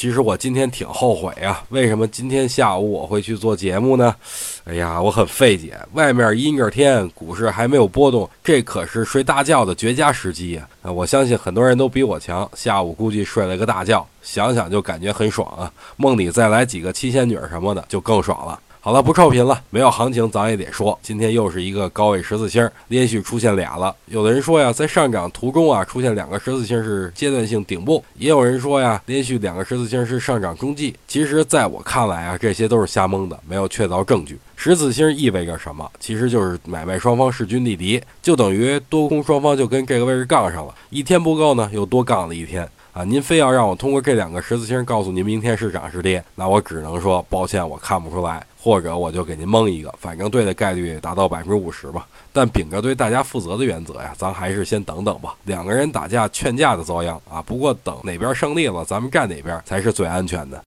其实我今天挺后悔啊，为什么今天下午我会去做节目呢？哎呀，我很费解，外面阴着天，股市还没有波动，这可是睡大觉的绝佳时机呀！啊，我相信很多人都比我强，下午估计睡了个大觉，想想就感觉很爽啊，梦里再来几个七仙女什么的就更爽了。好了，不臭贫了，没有行情咱也得说，今天又是一个高位十字星，连续出现俩了。有的人说呀，在上涨途中啊，出现两个十字星是阶段性顶部；也有人说呀，连续两个十字星是上涨中继。其实，在我看来啊，这些都是瞎蒙的，没有确凿证据。十字星意味着什么？其实就是买卖双方势均力敌，就等于多空双方就跟这个位置杠上了，一天不够呢，又多杠了一天。啊，您非要让我通过这两个十字星告诉您明天是涨是跌，那我只能说抱歉，我看不出来，或者我就给您蒙一个，反正对的概率达到百分之五十吧。但秉着对大家负责的原则呀，咱还是先等等吧。两个人打架劝架的遭殃啊，不过等哪边胜利了，咱们站哪边才是最安全的。